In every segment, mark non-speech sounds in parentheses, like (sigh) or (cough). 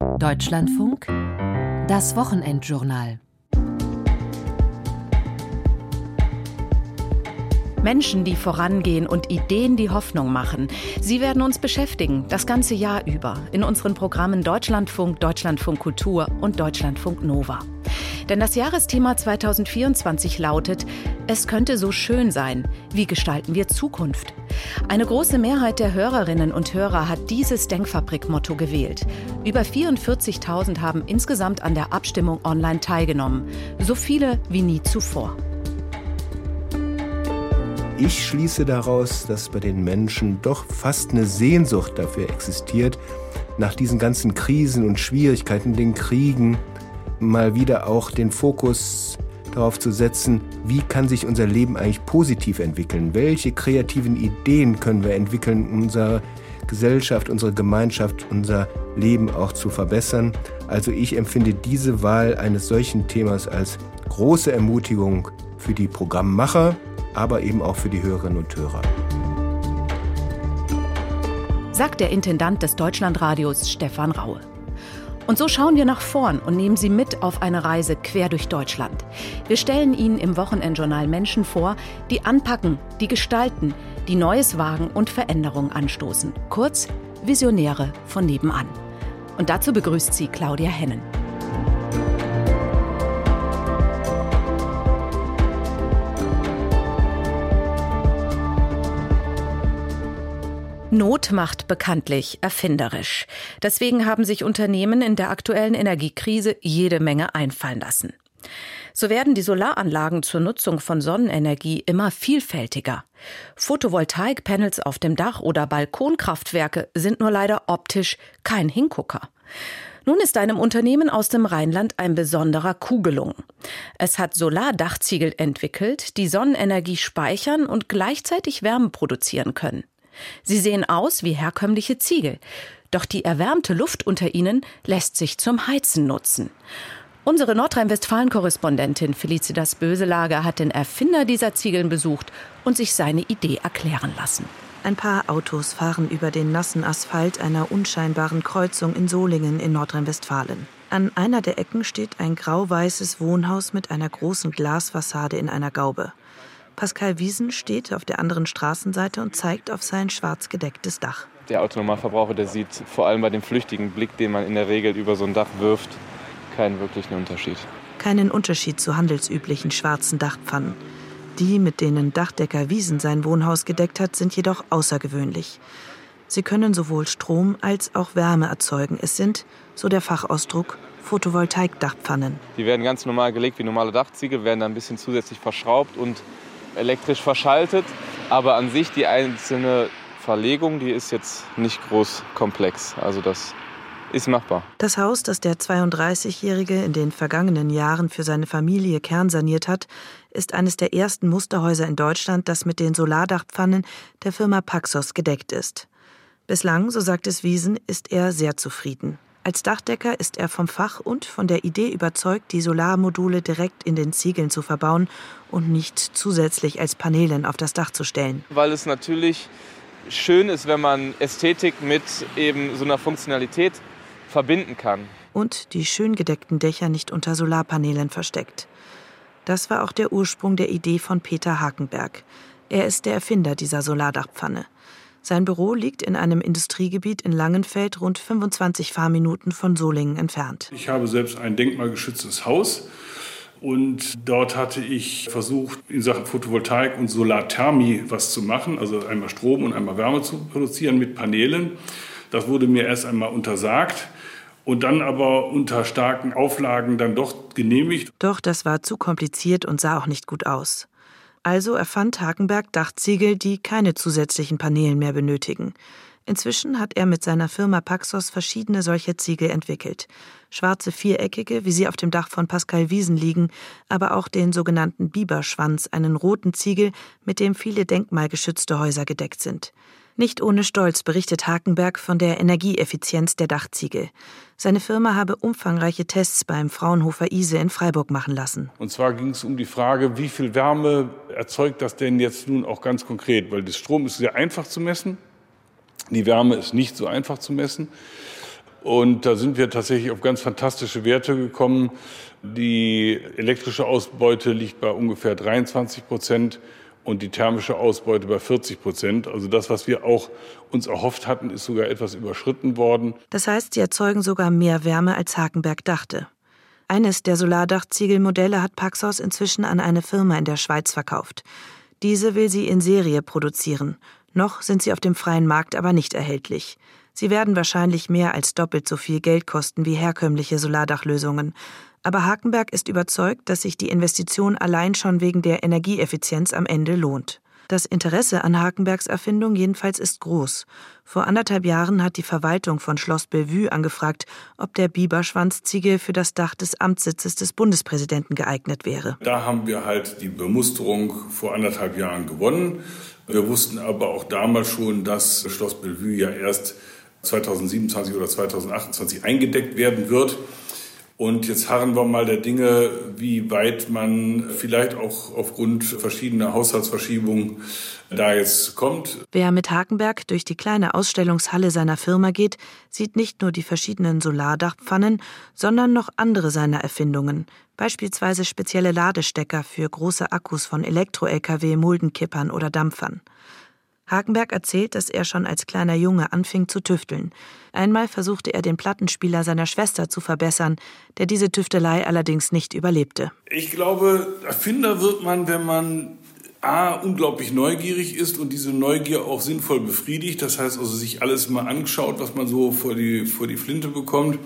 Deutschlandfunk, das Wochenendjournal. Menschen, die vorangehen und Ideen, die Hoffnung machen. Sie werden uns beschäftigen, das ganze Jahr über, in unseren Programmen Deutschlandfunk, Deutschlandfunk Kultur und Deutschlandfunk Nova. Denn das Jahresthema 2024 lautet, es könnte so schön sein. Wie gestalten wir Zukunft? Eine große Mehrheit der Hörerinnen und Hörer hat dieses Denkfabrik-Motto gewählt. Über 44.000 haben insgesamt an der Abstimmung online teilgenommen. So viele wie nie zuvor. Ich schließe daraus, dass bei den Menschen doch fast eine Sehnsucht dafür existiert, nach diesen ganzen Krisen und Schwierigkeiten, den Kriegen, mal wieder auch den Fokus darauf zu setzen, wie kann sich unser Leben eigentlich positiv entwickeln? Welche kreativen Ideen können wir entwickeln, unsere Gesellschaft, unsere Gemeinschaft, unser Leben auch zu verbessern? Also ich empfinde diese Wahl eines solchen Themas als große Ermutigung für die Programmmacher, aber eben auch für die Hörerinnen und Hörer. Sagt der Intendant des Deutschlandradios Stefan Raue. Und so schauen wir nach vorn und nehmen Sie mit auf eine Reise quer durch Deutschland. Wir stellen Ihnen im Wochenendjournal Menschen vor, die anpacken, die gestalten, die Neues wagen und Veränderungen anstoßen. Kurz Visionäre von nebenan. Und dazu begrüßt sie Claudia Hennen. Not macht bekanntlich erfinderisch. Deswegen haben sich Unternehmen in der aktuellen Energiekrise jede Menge einfallen lassen. So werden die Solaranlagen zur Nutzung von Sonnenenergie immer vielfältiger. Photovoltaikpanels auf dem Dach oder Balkonkraftwerke sind nur leider optisch kein Hingucker. Nun ist einem Unternehmen aus dem Rheinland ein besonderer Coup gelungen. Es hat Solardachziegel entwickelt, die Sonnenenergie speichern und gleichzeitig Wärme produzieren können. Sie sehen aus wie herkömmliche Ziegel, doch die erwärmte Luft unter ihnen lässt sich zum Heizen nutzen. Unsere Nordrhein-Westfalen-Korrespondentin Felicitas Böselager hat den Erfinder dieser Ziegeln besucht und sich seine Idee erklären lassen. Ein paar Autos fahren über den nassen Asphalt einer unscheinbaren Kreuzung in Solingen in Nordrhein-Westfalen. An einer der Ecken steht ein grau-weißes Wohnhaus mit einer großen Glasfassade in einer Gaube. Pascal Wiesen steht auf der anderen Straßenseite und zeigt auf sein schwarz gedecktes Dach. Der Autonormalverbraucher, der sieht vor allem bei dem flüchtigen Blick, den man in der Regel über so ein Dach wirft, keinen wirklichen Unterschied. Keinen Unterschied zu handelsüblichen schwarzen Dachpfannen. Die, mit denen Dachdecker Wiesen sein Wohnhaus gedeckt hat, sind jedoch außergewöhnlich. Sie können sowohl Strom als auch Wärme erzeugen. Es sind, so der Fachausdruck, Photovoltaik-Dachpfannen. Die werden ganz normal gelegt wie normale Dachziegel, werden dann ein bisschen zusätzlich verschraubt und elektrisch verschaltet. Aber an sich die einzelne Verlegung, die ist jetzt nicht groß komplex. Also das ist machbar. Das Haus, das der 32-Jährige in den vergangenen Jahren für seine Familie kernsaniert hat, ist eines der ersten Musterhäuser in Deutschland, das mit den Solardachpfannen der Firma Paxos gedeckt ist. Bislang, so sagt es Wiesen, ist er sehr zufrieden. Als Dachdecker ist er vom Fach und von der Idee überzeugt, die Solarmodule direkt in den Ziegeln zu verbauen und nicht zusätzlich als Paneelen auf das Dach zu stellen. Weil es natürlich schön ist, wenn man Ästhetik mit eben so einer Funktionalität verbinden kann. Und die schön gedeckten Dächer nicht unter Solarpanelen versteckt. Das war auch der Ursprung der Idee von Peter Hakenberg. Er ist der Erfinder dieser Solardachpfanne. Sein Büro liegt in einem Industriegebiet in Langenfeld, rund 25 Fahrminuten von Solingen entfernt. Ich habe selbst ein denkmalgeschütztes Haus. Und dort hatte ich versucht, in Sachen Photovoltaik und Solarthermie was zu machen, also einmal Strom und einmal Wärme zu produzieren mit Paneelen. Das wurde mir erst einmal untersagt und dann aber unter starken Auflagen dann doch genehmigt. Doch das war zu kompliziert und sah auch nicht gut aus. Also erfand Hakenberg Dachziegel, die keine zusätzlichen Paneelen mehr benötigen. Inzwischen hat er mit seiner Firma Paxos verschiedene solcher Ziegel entwickelt. Schwarze viereckige, wie sie auf dem Dach von Pascal Wiesen liegen, aber auch den sogenannten Biberschwanz, einen roten Ziegel, mit dem viele denkmalgeschützte Häuser gedeckt sind. Nicht ohne Stolz berichtet Hakenberg von der Energieeffizienz der Dachziegel. Seine Firma habe umfangreiche Tests beim Fraunhofer ISE in Freiburg machen lassen. Und zwar ging es um die Frage, wie viel Wärme erzeugt das denn jetzt nun auch ganz konkret? Weil der Strom ist sehr einfach zu messen, die Wärme ist nicht so einfach zu messen. Und da sind wir tatsächlich auf ganz fantastische Werte gekommen. Die elektrische Ausbeute liegt bei ungefähr 23 Prozent und die thermische Ausbeute bei 40 Prozent. Also das, was wir auch uns erhofft hatten, ist sogar etwas überschritten worden. Das heißt, sie erzeugen sogar mehr Wärme, als Hakenberg dachte. Eines der Solardachziegelmodelle hat Paxos inzwischen an eine Firma in der Schweiz verkauft. Diese will sie in Serie produzieren. Noch sind sie auf dem freien Markt aber nicht erhältlich. Sie werden wahrscheinlich mehr als doppelt so viel Geld kosten wie herkömmliche Solardachlösungen. Aber Hakenberg ist überzeugt, dass sich die Investition allein schon wegen der Energieeffizienz am Ende lohnt. Das Interesse an Hakenbergs Erfindung jedenfalls ist groß. Vor anderthalb Jahren hat die Verwaltung von Schloss Bellevue angefragt, ob der Biberschwanzziegel für das Dach des Amtssitzes des Bundespräsidenten geeignet wäre. Da haben wir halt die Bemusterung vor anderthalb Jahren gewonnen. Wir wussten aber auch damals schon, dass Schloss Bellevue ja erst 2027 oder 2028 eingedeckt werden wird. Und jetzt harren wir mal der Dinge, wie weit man vielleicht auch aufgrund verschiedener Haushaltsverschiebungen da jetzt kommt. Wer mit Hakenberg durch die kleine Ausstellungshalle seiner Firma geht, sieht nicht nur die verschiedenen Solardachpfannen, sondern noch andere seiner Erfindungen, beispielsweise spezielle Ladestecker für große Akkus von Elektro-Lkw, Muldenkippern oder Dampfern. Hagenberg erzählt, dass er schon als kleiner Junge anfing zu tüfteln. Einmal versuchte er den Plattenspieler seiner Schwester zu verbessern, der diese Tüftelei allerdings nicht überlebte. Ich glaube, Erfinder wird man, wenn man A, unglaublich neugierig ist und diese Neugier auch sinnvoll befriedigt. Das heißt also, sich alles mal anschaut, was man so vor die, vor die Flinte bekommt.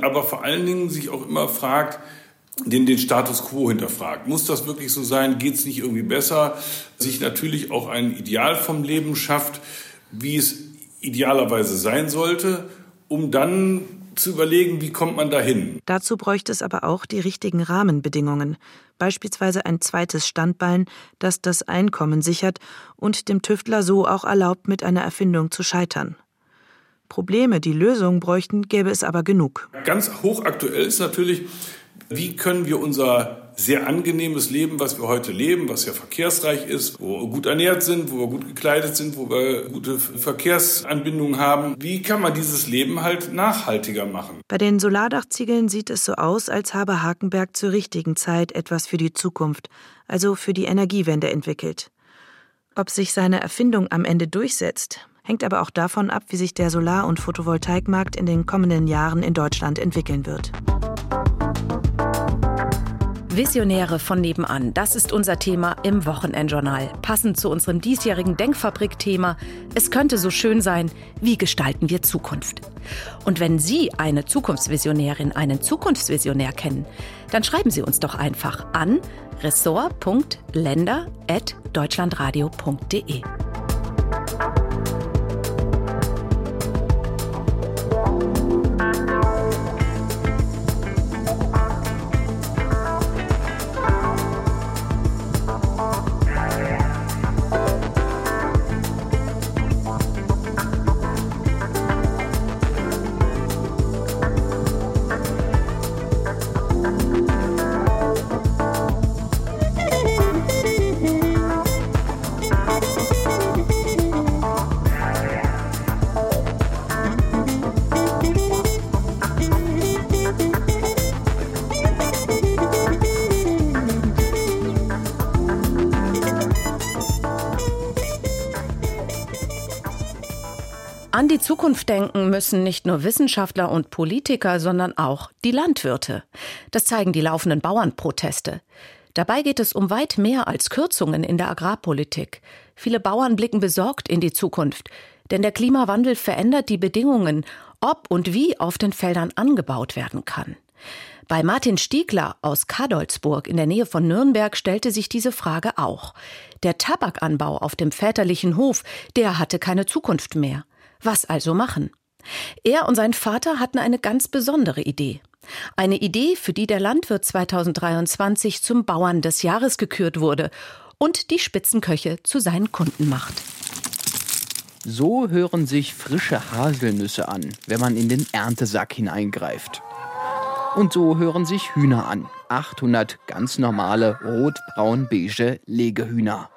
Aber vor allen Dingen sich auch immer fragt, den, den Status quo hinterfragt. Muss das wirklich so sein? Geht es nicht irgendwie besser? Sich natürlich auch ein Ideal vom Leben schafft, wie es idealerweise sein sollte, um dann zu überlegen, wie kommt man dahin. Dazu bräuchte es aber auch die richtigen Rahmenbedingungen, beispielsweise ein zweites Standbein, das das Einkommen sichert und dem Tüftler so auch erlaubt, mit einer Erfindung zu scheitern. Probleme, die Lösungen bräuchten, gäbe es aber genug. Ganz hochaktuell ist natürlich, wie können wir unser sehr angenehmes Leben, was wir heute leben, was ja verkehrsreich ist, wo wir gut ernährt sind, wo wir gut gekleidet sind, wo wir gute Verkehrsanbindungen haben, wie kann man dieses Leben halt nachhaltiger machen? Bei den Solardachziegeln sieht es so aus, als habe Hakenberg zur richtigen Zeit etwas für die Zukunft, also für die Energiewende entwickelt. Ob sich seine Erfindung am Ende durchsetzt, hängt aber auch davon ab, wie sich der Solar- und Photovoltaikmarkt in den kommenden Jahren in Deutschland entwickeln wird. Visionäre von nebenan, das ist unser Thema im Wochenendjournal. Passend zu unserem diesjährigen Denkfabrik-Thema. Es könnte so schön sein, wie gestalten wir Zukunft? Und wenn Sie eine Zukunftsvisionärin, einen Zukunftsvisionär kennen, dann schreiben Sie uns doch einfach an ressort.länder.deutschlandradio.de. Zukunft denken müssen nicht nur Wissenschaftler und Politiker, sondern auch die Landwirte. Das zeigen die laufenden Bauernproteste. Dabei geht es um weit mehr als Kürzungen in der Agrarpolitik. Viele Bauern blicken besorgt in die Zukunft, denn der Klimawandel verändert die Bedingungen, ob und wie auf den Feldern angebaut werden kann. Bei Martin Stiegler aus Kadolzburg in der Nähe von Nürnberg stellte sich diese Frage auch. Der Tabakanbau auf dem väterlichen Hof, der hatte keine Zukunft mehr. Was also machen? Er und sein Vater hatten eine ganz besondere Idee. Eine Idee, für die der Landwirt 2023 zum Bauern des Jahres gekürt wurde und die Spitzenköche zu seinen Kunden macht. So hören sich frische Haselnüsse an, wenn man in den Erntesack hineingreift. Und so hören sich Hühner an. 800 ganz normale rot-braun-beige Legehühner.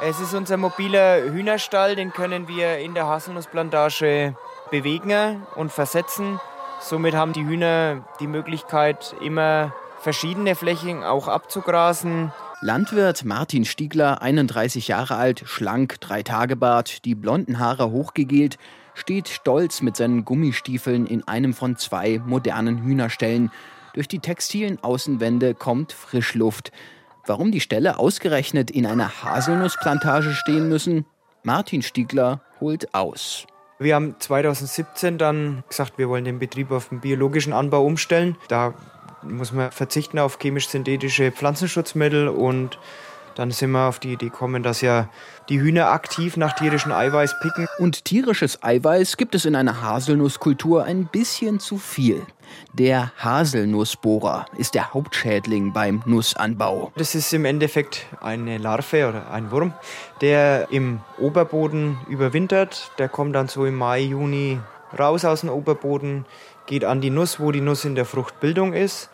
Es ist unser mobiler Hühnerstall, den können wir in der Haselnussplantage bewegen und versetzen. Somit haben die Hühner die Möglichkeit, immer verschiedene Flächen auch abzugrasen. Landwirt Martin Stiegler, 31 Jahre alt, schlank, drei Tage Bart, die blonden Haare hochgegelt, steht stolz mit seinen Gummistiefeln in einem von zwei modernen Hühnerställen. Durch die textilen Außenwände kommt Frischluft. Warum die Ställe ausgerechnet in einer Haselnussplantage stehen müssen? Martin Stiegler holt aus. Wir haben 2017 dann gesagt, wir wollen den Betrieb auf den biologischen Anbau umstellen. Da muss man verzichten auf chemisch-synthetische Pflanzenschutzmittel und dann sind wir auf die Idee gekommen, dass ja die Hühner aktiv nach tierischem Eiweiß picken. Und tierisches Eiweiß gibt es in einer Haselnusskultur ein bisschen zu viel. Der Haselnussbohrer ist der Hauptschädling beim Nussanbau. Das ist im Endeffekt eine Larve oder ein Wurm, der im Oberboden überwintert. Der kommt dann so im Mai, Juni raus aus dem Oberboden, geht an die Nuss, wo die Nuss in der Fruchtbildung ist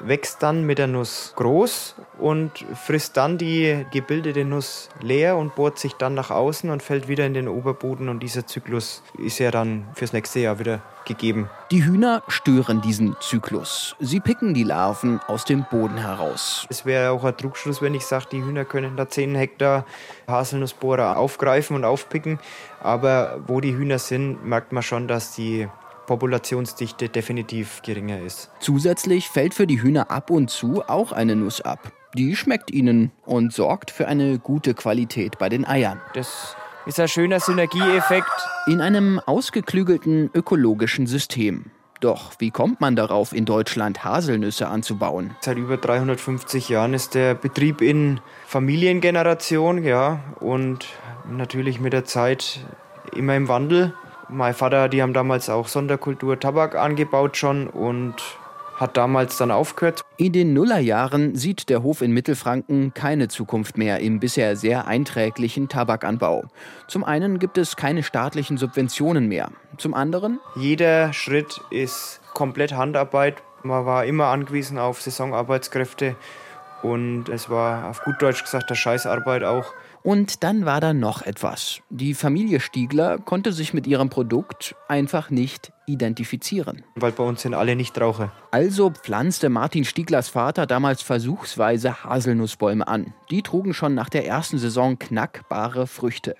wächst dann mit der Nuss groß und frisst dann die gebildete Nuss leer und bohrt sich dann nach außen und fällt wieder in den Oberboden und dieser Zyklus ist ja dann fürs nächste Jahr wieder gegeben. Die Hühner stören diesen Zyklus. Sie picken die Larven aus dem Boden heraus. Es wäre auch ein Trugschluss, wenn ich sage, die Hühner können da 10 Hektar Haselnussbohrer aufgreifen und aufpicken. Aber wo die Hühner sind, merkt man schon, dass die Populationsdichte definitiv geringer ist. Zusätzlich fällt für die Hühner ab und zu auch eine Nuss ab. Die schmeckt ihnen und sorgt für eine gute Qualität bei den Eiern. Das ist ein schöner Synergieeffekt. In einem ausgeklügelten ökologischen System. Doch wie kommt man darauf, in Deutschland Haselnüsse anzubauen? Seit über 350 Jahren ist der Betrieb in Familiengeneration, ja, und natürlich mit der Zeit immer im Wandel. Mein Vater, die haben damals auch Sonderkultur Tabak angebaut schon und hat damals dann aufgehört. In den Nullerjahren sieht der Hof in Mittelfranken keine Zukunft mehr im bisher sehr einträglichen Tabakanbau. Zum einen gibt es keine staatlichen Subventionen mehr. Zum anderen? Jeder Schritt ist komplett Handarbeit. Man war immer angewiesen auf Saisonarbeitskräfte und es war auf gut Deutsch gesagt der Scheißarbeit auch. Und dann war da noch etwas. Die Familie Stiegler konnte sich mit ihrem Produkt einfach nicht identifizieren. Weil bei uns sind alle Nichtraucher. Also pflanzte Martin Stieglers Vater damals versuchsweise Haselnussbäume an. Die trugen schon nach der ersten Saison knackbare Früchte.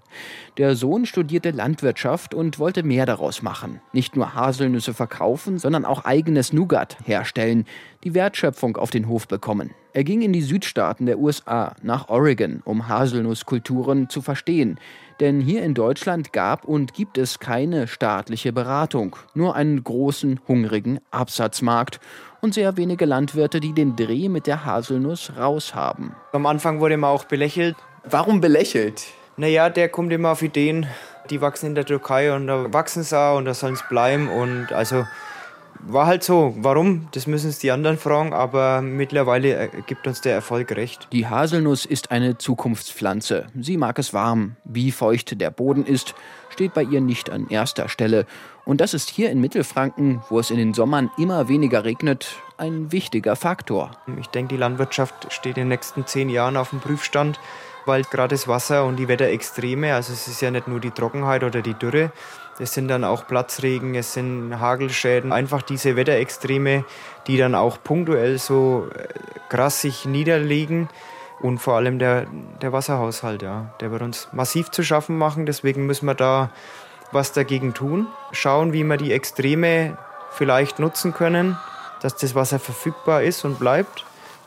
Der Sohn studierte Landwirtschaft und wollte mehr daraus machen. Nicht nur Haselnüsse verkaufen, sondern auch eigenes Nougat herstellen, die Wertschöpfung auf den Hof bekommen. Er ging in die Südstaaten der USA, nach Oregon, um Haselnusskulturen zu verstehen. Denn hier in Deutschland gab und gibt es keine staatliche Beratung, nur einen großen, hungrigen Absatzmarkt und sehr wenige Landwirte, die den Dreh mit der Haselnuss raus haben. Am Anfang wurde man auch belächelt. Warum belächelt? Naja, der kommt immer auf Ideen, die wachsen in der Türkei und da wachsen sie auch und da sollen es bleiben und also war halt so. Warum? Das müssen es die anderen fragen, aber mittlerweile gibt uns der Erfolg recht. Die Haselnuss ist eine Zukunftspflanze. Sie mag es warm. Wie feucht der Boden ist, steht bei ihr nicht an erster Stelle. Und das ist hier in Mittelfranken, wo es in den Sommern immer weniger regnet, ein wichtiger Faktor. Ich denke, die Landwirtschaft steht in den nächsten zehn Jahren auf dem Prüfstand, weil gerade das Wasser und die Wetterextreme, also es ist ja nicht nur die Trockenheit oder die Dürre, es sind dann auch Platzregen, es sind Hagelschäden, einfach diese Wetterextreme, die dann auch punktuell so äh, krass sich niederlegen. Und vor allem der, der Wasserhaushalt, ja, der wird uns massiv zu schaffen machen. Deswegen müssen wir da was dagegen tun. Schauen, wie wir die Extreme vielleicht nutzen können, dass das Wasser verfügbar ist und bleibt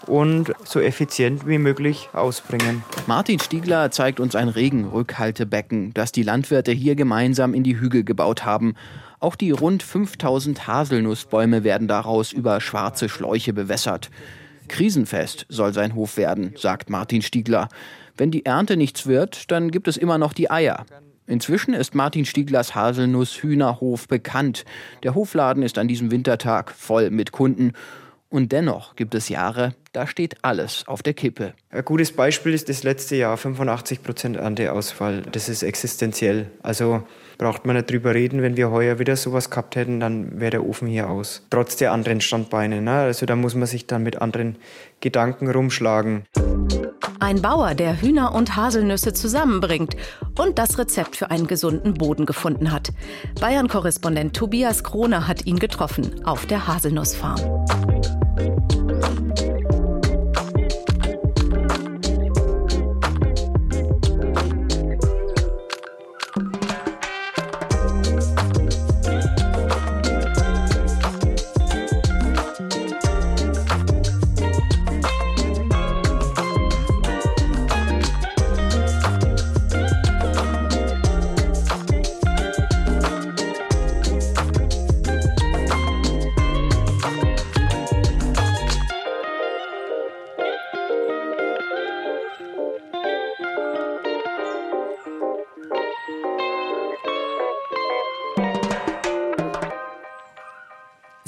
und so effizient wie möglich ausbringen. Martin Stiegler zeigt uns ein Regenrückhaltebecken, das die Landwirte hier gemeinsam in die Hügel gebaut haben. Auch die rund 5000 Haselnussbäume werden daraus über schwarze Schläuche bewässert. Krisenfest soll sein Hof werden, sagt Martin Stiegler. Wenn die Ernte nichts wird, dann gibt es immer noch die Eier. Inzwischen ist Martin Stieglers Haselnuss-Hühnerhof bekannt. Der Hofladen ist an diesem Wintertag voll mit Kunden und dennoch gibt es Jahre, da steht alles auf der Kippe. Ein gutes Beispiel ist das letzte Jahr, 85 Prozent Ernteausfall. Das ist existenziell. Also braucht man nicht drüber reden, wenn wir heuer wieder sowas gehabt hätten, dann wäre der Ofen hier aus. Trotz der anderen Standbeine. Ne? Also da muss man sich dann mit anderen Gedanken rumschlagen. Ein Bauer, der Hühner und Haselnüsse zusammenbringt und das Rezept für einen gesunden Boden gefunden hat. Bayern-Korrespondent Tobias Krone hat ihn getroffen auf der Haselnussfarm.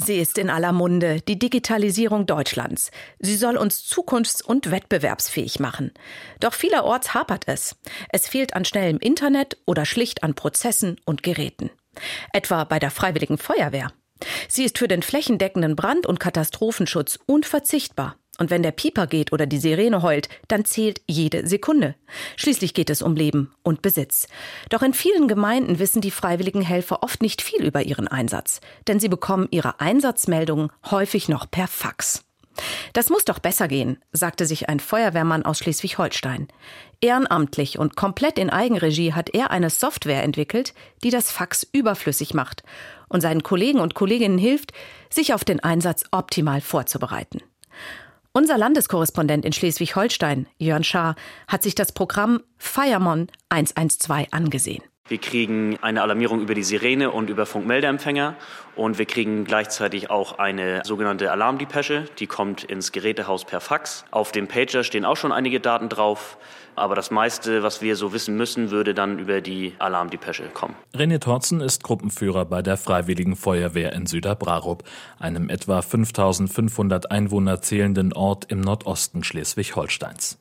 Sie ist in aller Munde, die Digitalisierung Deutschlands. Sie soll uns zukunfts- und wettbewerbsfähig machen. Doch vielerorts hapert es. Es fehlt an schnellem Internet oder schlicht an Prozessen und Geräten. Etwa bei der Freiwilligen Feuerwehr. Sie ist für den flächendeckenden Brand- und Katastrophenschutz unverzichtbar. Und wenn der Pieper geht oder die Sirene heult, dann zählt jede Sekunde. Schließlich geht es um Leben und Besitz. Doch in vielen Gemeinden wissen die freiwilligen Helfer oft nicht viel über ihren Einsatz, denn sie bekommen ihre Einsatzmeldungen häufig noch per Fax. Das muss doch besser gehen, sagte sich ein Feuerwehrmann aus Schleswig-Holstein. Ehrenamtlich und komplett in Eigenregie hat er eine Software entwickelt, die das Fax überflüssig macht und seinen Kollegen und Kolleginnen hilft, sich auf den Einsatz optimal vorzubereiten. Unser Landeskorrespondent in Schleswig-Holstein, Jörn Schaar, hat sich das Programm Firemon 112 angesehen. Wir kriegen eine Alarmierung über die Sirene und über Funkmeldeempfänger und wir kriegen gleichzeitig auch eine sogenannte Alarmdepesche, die kommt ins Gerätehaus per Fax. Auf dem Pager stehen auch schon einige Daten drauf. Aber das meiste, was wir so wissen müssen, würde dann über die Alarmdepesche kommen. René Torzen ist Gruppenführer bei der Freiwilligen Feuerwehr in Süderbrarup, einem etwa 5500 Einwohner zählenden Ort im Nordosten Schleswig-Holsteins.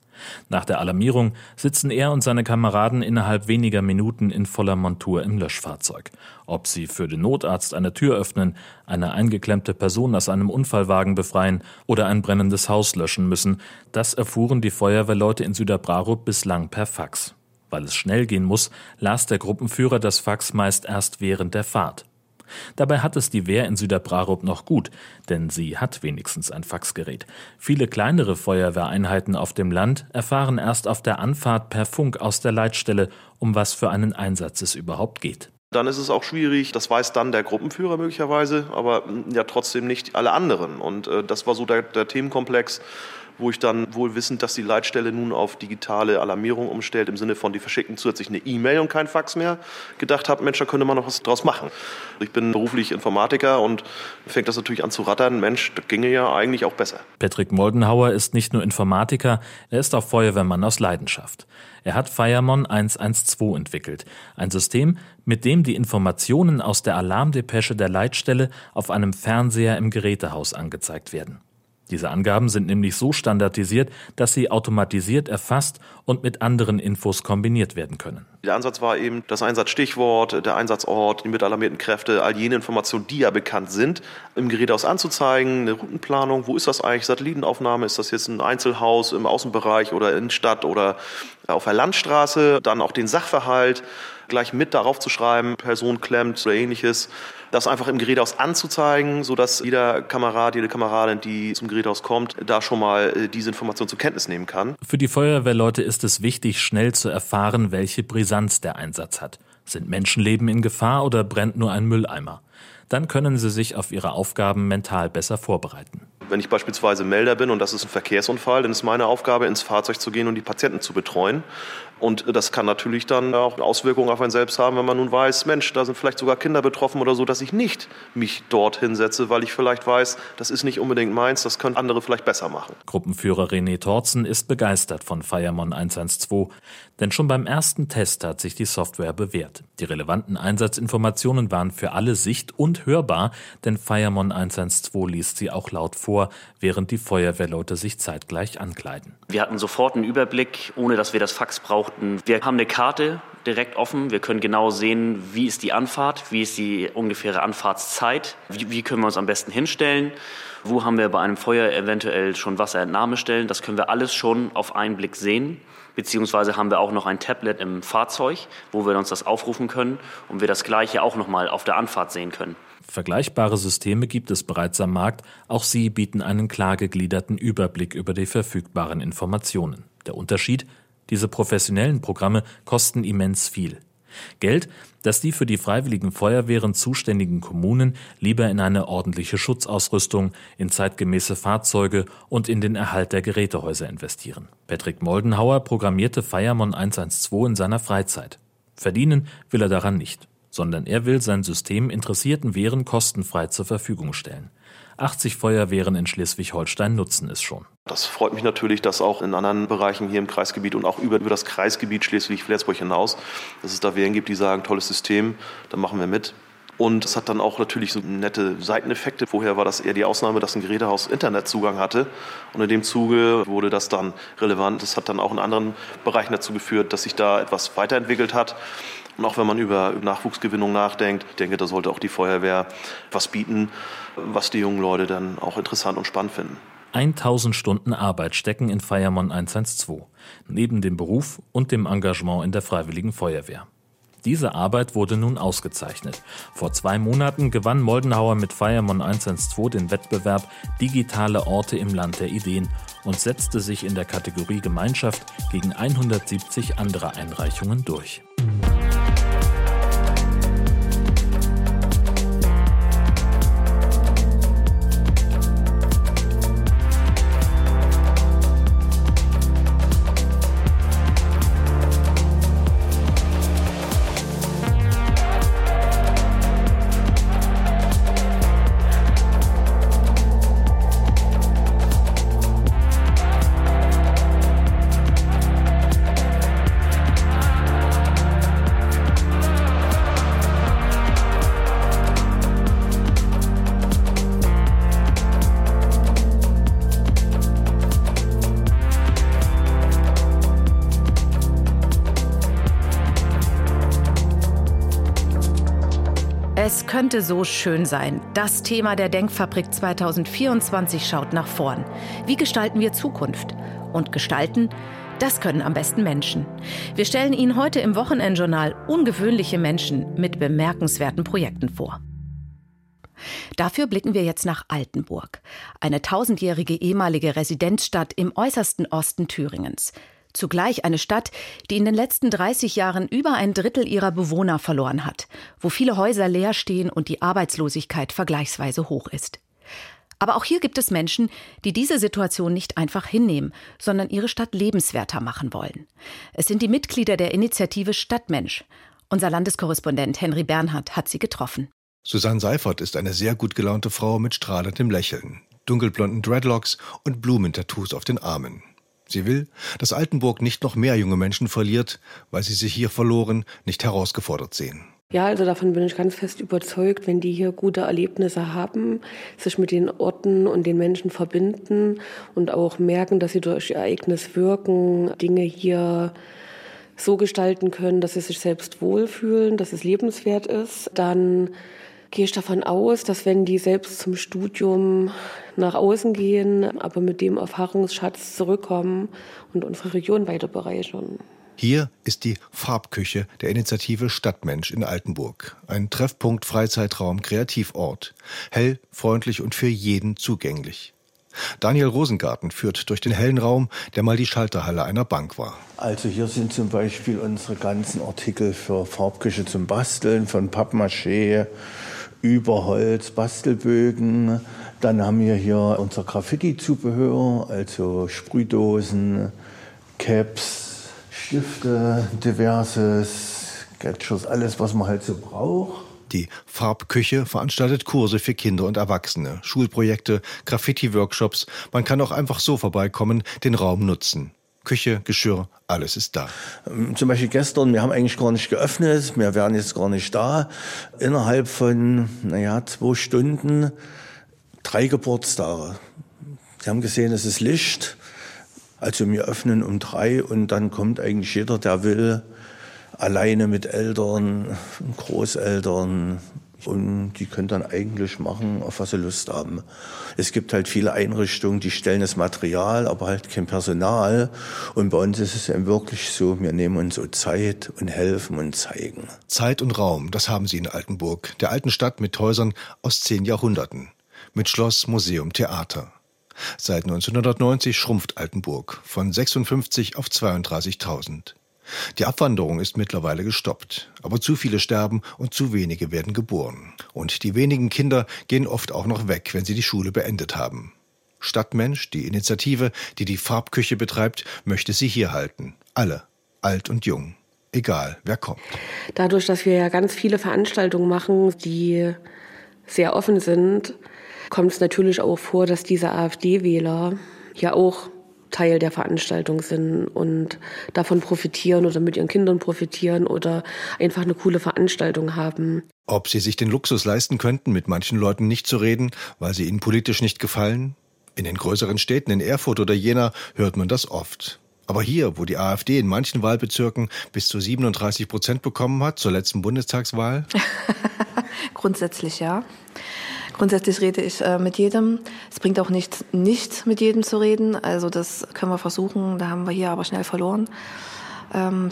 Nach der Alarmierung sitzen er und seine Kameraden innerhalb weniger Minuten in voller Montur im Löschfahrzeug. Ob sie für den Notarzt eine Tür öffnen, eine eingeklemmte Person aus einem Unfallwagen befreien oder ein brennendes Haus löschen müssen, das erfuhren die Feuerwehrleute in Süderbrarup bislang per Fax. Weil es schnell gehen muss, las der Gruppenführer das Fax meist erst während der Fahrt. Dabei hat es die Wehr in Süderbrarup noch gut, denn sie hat wenigstens ein Faxgerät. Viele kleinere Feuerwehreinheiten auf dem Land erfahren erst auf der Anfahrt per Funk aus der Leitstelle, um was für einen Einsatz es überhaupt geht. Dann ist es auch schwierig, das weiß dann der Gruppenführer möglicherweise, aber ja trotzdem nicht alle anderen. Und äh, das war so der, der Themenkomplex wo ich dann wohl wissend, dass die Leitstelle nun auf digitale Alarmierung umstellt, im Sinne von, die verschicken zusätzlich eine E-Mail und kein Fax mehr, gedacht habe, Mensch, da könnte man noch was draus machen. Ich bin beruflich Informatiker und fängt das natürlich an zu rattern, Mensch, das ginge ja eigentlich auch besser. Patrick Moldenhauer ist nicht nur Informatiker, er ist auch Feuerwehrmann aus Leidenschaft. Er hat Firemon 112 entwickelt, ein System, mit dem die Informationen aus der Alarmdepesche der Leitstelle auf einem Fernseher im Gerätehaus angezeigt werden. Diese Angaben sind nämlich so standardisiert, dass sie automatisiert erfasst und mit anderen Infos kombiniert werden können. Der Ansatz war eben das Einsatzstichwort, der Einsatzort, die mitalarmierten Kräfte, all jene Informationen, die ja bekannt sind, im Gerät aus anzuzeigen, eine Routenplanung, wo ist das eigentlich, Satellitenaufnahme, ist das jetzt ein Einzelhaus im Außenbereich oder in Stadt oder auf der Landstraße, dann auch den Sachverhalt gleich mit darauf zu schreiben, Person klemmt oder ähnliches das einfach im Gerätehaus anzuzeigen, sodass jeder Kamerad, jede Kameradin, die zum Gerätehaus kommt, da schon mal äh, diese Information zur Kenntnis nehmen kann. Für die Feuerwehrleute ist es wichtig, schnell zu erfahren, welche Brisanz der Einsatz hat. Sind Menschenleben in Gefahr oder brennt nur ein Mülleimer? Dann können sie sich auf ihre Aufgaben mental besser vorbereiten. Wenn ich beispielsweise Melder bin und das ist ein Verkehrsunfall, dann ist meine Aufgabe, ins Fahrzeug zu gehen und die Patienten zu betreuen. Und das kann natürlich dann auch Auswirkungen auf einen selbst haben, wenn man nun weiß, Mensch, da sind vielleicht sogar Kinder betroffen oder so, dass ich nicht mich dort hinsetze, weil ich vielleicht weiß, das ist nicht unbedingt meins, das können andere vielleicht besser machen. Gruppenführer René Torzen ist begeistert von Firemon 112, denn schon beim ersten Test hat sich die Software bewährt. Die relevanten Einsatzinformationen waren für alle sicht- und hörbar, denn Firemon 112 liest sie auch laut vor, während die Feuerwehrleute sich zeitgleich ankleiden. Wir hatten sofort einen Überblick, ohne dass wir das Fax brauchten. Wir haben eine Karte direkt offen. Wir können genau sehen, wie ist die Anfahrt, wie ist die ungefähre Anfahrtszeit, wie, wie können wir uns am besten hinstellen, wo haben wir bei einem Feuer eventuell schon Wasserentnahmestellen. Das können wir alles schon auf einen Blick sehen. Beziehungsweise haben wir auch noch ein Tablet im Fahrzeug, wo wir uns das aufrufen können und wir das Gleiche auch nochmal auf der Anfahrt sehen können. Vergleichbare Systeme gibt es bereits am Markt. Auch sie bieten einen klar gegliederten Überblick über die verfügbaren Informationen. Der Unterschied? Diese professionellen Programme kosten immens viel. Geld, das die für die freiwilligen Feuerwehren zuständigen Kommunen lieber in eine ordentliche Schutzausrüstung, in zeitgemäße Fahrzeuge und in den Erhalt der Gerätehäuser investieren. Patrick Moldenhauer programmierte Firemon 112 in seiner Freizeit. Verdienen will er daran nicht, sondern er will sein System interessierten Wehren kostenfrei zur Verfügung stellen. 80 Feuerwehren in Schleswig-Holstein nutzen es schon. Das freut mich natürlich, dass auch in anderen Bereichen hier im Kreisgebiet und auch über, über das Kreisgebiet Schleswig-Flensburg hinaus, dass es da Wehren gibt, die sagen, tolles System, da machen wir mit. Und es hat dann auch natürlich so nette Seiteneffekte. Vorher war das eher die Ausnahme, dass ein Gerätehaus Internetzugang hatte. Und in dem Zuge wurde das dann relevant. Das hat dann auch in anderen Bereichen dazu geführt, dass sich da etwas weiterentwickelt hat. Und auch wenn man über Nachwuchsgewinnung nachdenkt, ich denke, da sollte auch die Feuerwehr was bieten, was die jungen Leute dann auch interessant und spannend finden. 1000 Stunden Arbeit stecken in Firemon 112, neben dem Beruf und dem Engagement in der Freiwilligen Feuerwehr. Diese Arbeit wurde nun ausgezeichnet. Vor zwei Monaten gewann Moldenhauer mit Firemon 112 den Wettbewerb Digitale Orte im Land der Ideen und setzte sich in der Kategorie Gemeinschaft gegen 170 andere Einreichungen durch. Könnte so schön sein. Das Thema der Denkfabrik 2024 schaut nach vorn. Wie gestalten wir Zukunft? Und gestalten, das können am besten Menschen. Wir stellen Ihnen heute im Wochenendjournal ungewöhnliche Menschen mit bemerkenswerten Projekten vor. Dafür blicken wir jetzt nach Altenburg, eine tausendjährige ehemalige Residenzstadt im äußersten Osten Thüringens. Zugleich eine Stadt, die in den letzten 30 Jahren über ein Drittel ihrer Bewohner verloren hat, wo viele Häuser leer stehen und die Arbeitslosigkeit vergleichsweise hoch ist. Aber auch hier gibt es Menschen, die diese Situation nicht einfach hinnehmen, sondern ihre Stadt lebenswerter machen wollen. Es sind die Mitglieder der Initiative Stadtmensch. Unser Landeskorrespondent Henry Bernhard hat sie getroffen. Susanne Seifert ist eine sehr gut gelaunte Frau mit strahlendem Lächeln, dunkelblonden Dreadlocks und Blumentattoos auf den Armen. Sie will, dass Altenburg nicht noch mehr junge Menschen verliert, weil sie sich hier verloren, nicht herausgefordert sehen. Ja, also davon bin ich ganz fest überzeugt, wenn die hier gute Erlebnisse haben, sich mit den Orten und den Menschen verbinden und auch merken, dass sie durch ihr Ereignis wirken, Dinge hier so gestalten können, dass sie sich selbst wohlfühlen, dass es lebenswert ist, dann gehe ich davon aus, dass wenn die selbst zum Studium nach außen gehen, aber mit dem Erfahrungsschatz zurückkommen und unsere Region weiter bereichern. Hier ist die Farbküche der Initiative Stadtmensch in Altenburg. Ein Treffpunkt, Freizeitraum, Kreativort. Hell, freundlich und für jeden zugänglich. Daniel Rosengarten führt durch den hellen Raum, der mal die Schalterhalle einer Bank war. Also hier sind zum Beispiel unsere ganzen Artikel für Farbküche zum Basteln, von Pappmaché über Holz, Bastelbögen. Dann haben wir hier unser Graffiti-Zubehör, also Sprühdosen, Caps, Stifte, diverses, Gadgets, alles, was man halt so braucht. Die Farbküche veranstaltet Kurse für Kinder und Erwachsene, Schulprojekte, Graffiti-Workshops. Man kann auch einfach so vorbeikommen, den Raum nutzen. Küche, Geschirr, alles ist da. Ähm, zum Beispiel gestern, wir haben eigentlich gar nicht geöffnet, wir wären jetzt gar nicht da. Innerhalb von, naja, zwei Stunden drei Geburtstage. Sie haben gesehen, es ist Licht. Also wir öffnen um drei und dann kommt eigentlich jeder, der will, alleine mit Eltern, Großeltern, und die können dann eigentlich machen, auf was sie Lust haben. Es gibt halt viele Einrichtungen, die stellen das Material, aber halt kein Personal. Und bei uns ist es eben wirklich so, wir nehmen uns so Zeit und helfen und zeigen. Zeit und Raum, das haben sie in Altenburg, der alten Stadt mit Häusern aus zehn Jahrhunderten. Mit Schloss, Museum, Theater. Seit 1990 schrumpft Altenburg von 56 auf 32.000. Die Abwanderung ist mittlerweile gestoppt, aber zu viele sterben und zu wenige werden geboren. Und die wenigen Kinder gehen oft auch noch weg, wenn sie die Schule beendet haben. Stadtmensch, die Initiative, die die Farbküche betreibt, möchte sie hier halten. Alle, alt und jung, egal wer kommt. Dadurch, dass wir ja ganz viele Veranstaltungen machen, die sehr offen sind, kommt es natürlich auch vor, dass diese AfD-Wähler ja auch Teil der Veranstaltung sind und davon profitieren oder mit ihren Kindern profitieren oder einfach eine coole Veranstaltung haben. Ob sie sich den Luxus leisten könnten, mit manchen Leuten nicht zu reden, weil sie ihnen politisch nicht gefallen? In den größeren Städten, in Erfurt oder Jena, hört man das oft. Aber hier, wo die AfD in manchen Wahlbezirken bis zu 37 Prozent bekommen hat, zur letzten Bundestagswahl? (laughs) Grundsätzlich ja. Grundsätzlich rede ich äh, mit jedem. Es bringt auch nichts, nicht mit jedem zu reden. Also das können wir versuchen. Da haben wir hier aber schnell verloren. Ähm,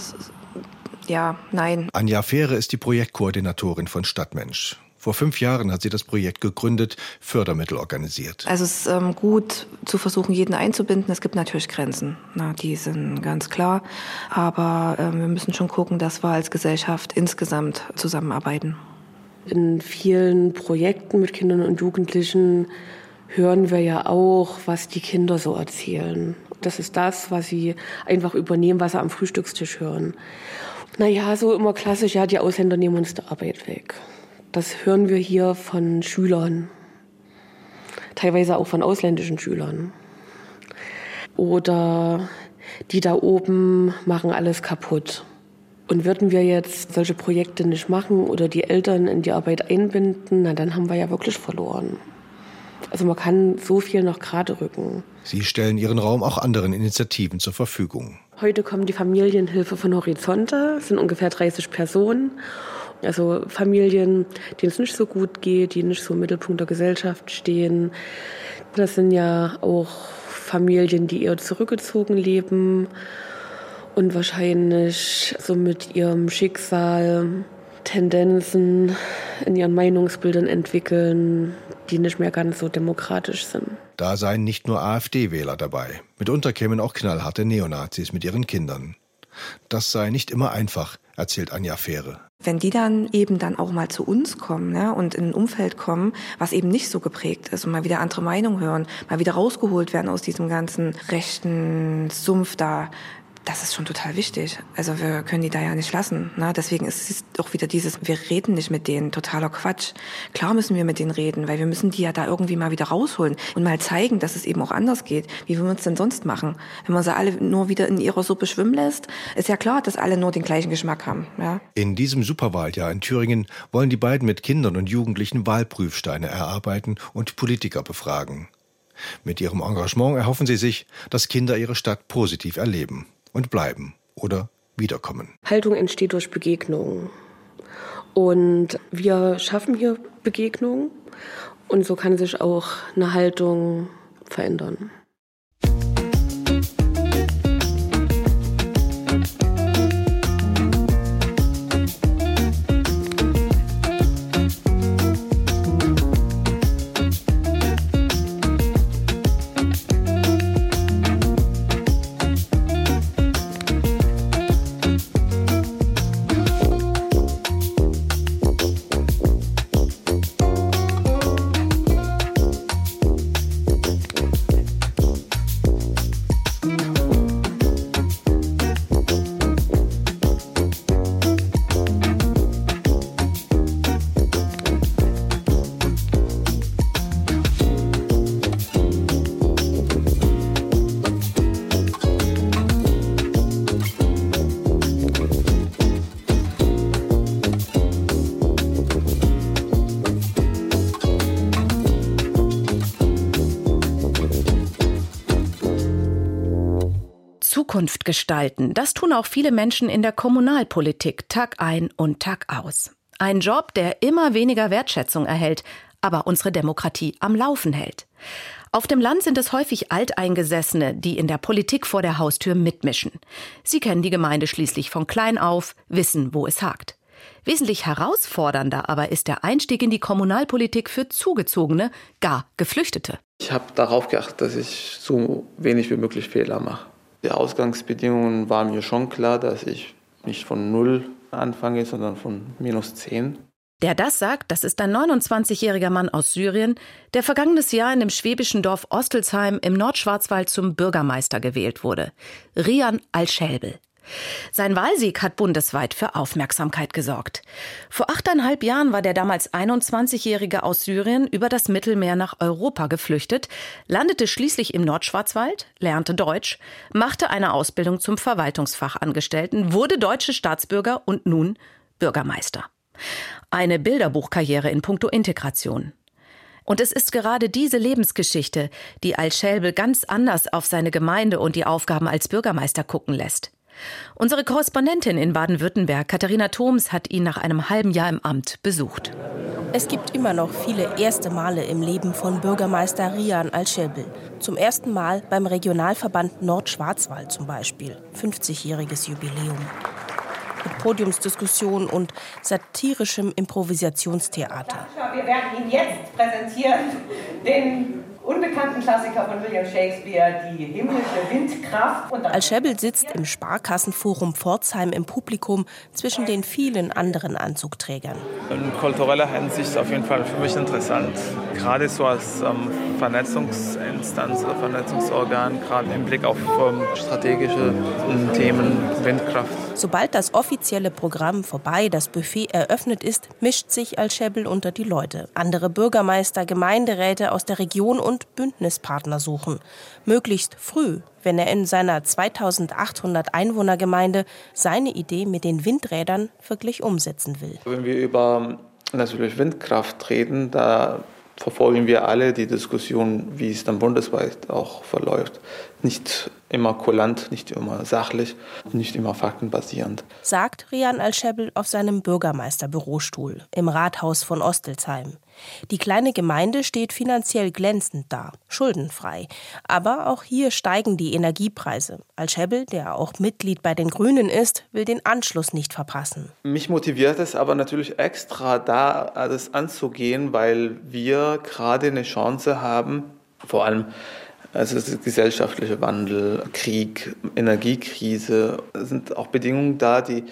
ja, nein. Anja Fähre ist die Projektkoordinatorin von Stadtmensch. Vor fünf Jahren hat sie das Projekt gegründet, Fördermittel organisiert. Also es ist ähm, gut zu versuchen, jeden einzubinden. Es gibt natürlich Grenzen, na, die sind ganz klar. Aber ähm, wir müssen schon gucken, dass wir als Gesellschaft insgesamt zusammenarbeiten. In vielen Projekten mit Kindern und Jugendlichen hören wir ja auch, was die Kinder so erzählen. Das ist das, was sie einfach übernehmen, was sie am Frühstückstisch hören. Naja, so immer klassisch, ja, die Ausländer nehmen uns die Arbeit weg. Das hören wir hier von Schülern, teilweise auch von ausländischen Schülern. Oder die da oben machen alles kaputt. Und würden wir jetzt solche Projekte nicht machen oder die Eltern in die Arbeit einbinden, na, dann haben wir ja wirklich verloren. Also man kann so viel noch gerade rücken. Sie stellen Ihren Raum auch anderen Initiativen zur Verfügung. Heute kommt die Familienhilfe von Horizonte, sind ungefähr 30 Personen. Also Familien, denen es nicht so gut geht, die nicht so im Mittelpunkt der Gesellschaft stehen. Das sind ja auch Familien, die eher zurückgezogen leben und wahrscheinlich so mit ihrem Schicksal Tendenzen in ihren Meinungsbildern entwickeln, die nicht mehr ganz so demokratisch sind. Da seien nicht nur AfD-Wähler dabei. Mitunter kämen auch knallharte Neonazis mit ihren Kindern. Das sei nicht immer einfach, erzählt Anja Fähre. Wenn die dann eben dann auch mal zu uns kommen ne, und in ein Umfeld kommen, was eben nicht so geprägt ist und mal wieder andere Meinungen hören, mal wieder rausgeholt werden aus diesem ganzen rechten Sumpf da, das ist schon total wichtig. Also wir können die da ja nicht lassen. Ne? Deswegen ist es doch wieder dieses, wir reden nicht mit denen, totaler Quatsch. Klar müssen wir mit denen reden, weil wir müssen die ja da irgendwie mal wieder rausholen und mal zeigen, dass es eben auch anders geht. Wie würden wir es denn sonst machen? Wenn man sie alle nur wieder in ihrer Suppe schwimmen lässt, ist ja klar, dass alle nur den gleichen Geschmack haben. Ja? In diesem Superwahljahr in Thüringen wollen die beiden mit Kindern und Jugendlichen Wahlprüfsteine erarbeiten und Politiker befragen. Mit ihrem Engagement erhoffen sie sich, dass Kinder ihre Stadt positiv erleben und bleiben oder wiederkommen. Haltung entsteht durch Begegnung. Und wir schaffen hier Begegnungen und so kann sich auch eine Haltung verändern. Zukunft gestalten, das tun auch viele Menschen in der Kommunalpolitik Tag ein und Tag aus. Ein Job, der immer weniger Wertschätzung erhält, aber unsere Demokratie am Laufen hält. Auf dem Land sind es häufig Alteingesessene, die in der Politik vor der Haustür mitmischen. Sie kennen die Gemeinde schließlich von klein auf, wissen, wo es hakt. Wesentlich herausfordernder aber ist der Einstieg in die Kommunalpolitik für Zugezogene, gar Geflüchtete. Ich habe darauf geachtet, dass ich so wenig wie möglich Fehler mache. Die Ausgangsbedingungen waren mir schon klar, dass ich nicht von null anfange, sondern von minus zehn. Der das sagt, das ist ein 29-jähriger Mann aus Syrien, der vergangenes Jahr in dem schwäbischen Dorf Ostelsheim im Nordschwarzwald zum Bürgermeister gewählt wurde. Rian Al-Schelbel. Sein Wahlsieg hat bundesweit für Aufmerksamkeit gesorgt. Vor achteinhalb Jahren war der damals 21-Jährige aus Syrien über das Mittelmeer nach Europa geflüchtet, landete schließlich im Nordschwarzwald, lernte Deutsch, machte eine Ausbildung zum Verwaltungsfachangestellten, wurde deutsche Staatsbürger und nun Bürgermeister. Eine Bilderbuchkarriere in puncto Integration. Und es ist gerade diese Lebensgeschichte, die Al-Schelbel ganz anders auf seine Gemeinde und die Aufgaben als Bürgermeister gucken lässt. Unsere Korrespondentin in Baden-Württemberg, Katharina Thoms, hat ihn nach einem halben Jahr im Amt besucht. Es gibt immer noch viele erste Male im Leben von Bürgermeister Rian Al-Schelbel. Zum ersten Mal beim Regionalverband Nordschwarzwald zum Beispiel. 50-jähriges Jubiläum. Mit Podiumsdiskussionen und satirischem Improvisationstheater. Wir werden Ihnen jetzt präsentieren den unbekannten Klassiker von William Shakespeare, die himmlische Windkraft. Al-Schebel sitzt im Sparkassenforum Pforzheim im Publikum zwischen den vielen anderen Anzugträgern. In kultureller Hinsicht auf jeden Fall für mich interessant. Gerade so als ähm, Vernetzungsinstanz oder Vernetzungsorgan, gerade im Blick auf ähm, strategische äh, Themen, Windkraft. Sobald das offizielle Programm vorbei, das Buffet eröffnet ist, mischt sich Al-Schebel unter die Leute. Andere Bürgermeister, Gemeinderäte aus der Region und Bündnispartner suchen. Möglichst früh, wenn er in seiner 2800 Einwohnergemeinde seine Idee mit den Windrädern wirklich umsetzen will. Wenn wir über natürlich Windkraft reden, da verfolgen wir alle die Diskussion, wie es dann bundesweit auch verläuft. Nicht immer kulant, nicht immer sachlich, nicht immer faktenbasierend. Sagt Rian Al-Schebel auf seinem Bürgermeisterbürostuhl im Rathaus von Ostelsheim. Die kleine Gemeinde steht finanziell glänzend da, schuldenfrei. Aber auch hier steigen die Energiepreise. Al-Schebel, der auch Mitglied bei den Grünen ist, will den Anschluss nicht verpassen. Mich motiviert es aber natürlich extra, da alles anzugehen, weil wir gerade eine Chance haben, vor allem also der gesellschaftliche Wandel, Krieg, Energiekrise sind auch Bedingungen da, die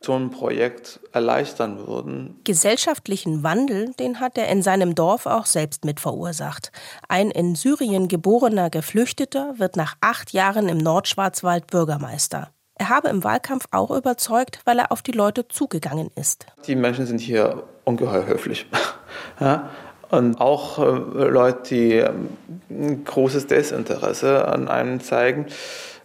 so ein Projekt erleichtern würden. Gesellschaftlichen Wandel, den hat er in seinem Dorf auch selbst mit verursacht. Ein in Syrien geborener Geflüchteter wird nach acht Jahren im Nordschwarzwald Bürgermeister. Er habe im Wahlkampf auch überzeugt, weil er auf die Leute zugegangen ist. Die Menschen sind hier ungeheuer höflich. (laughs) ja? Und auch äh, Leute, die ähm, ein großes Desinteresse an einem zeigen,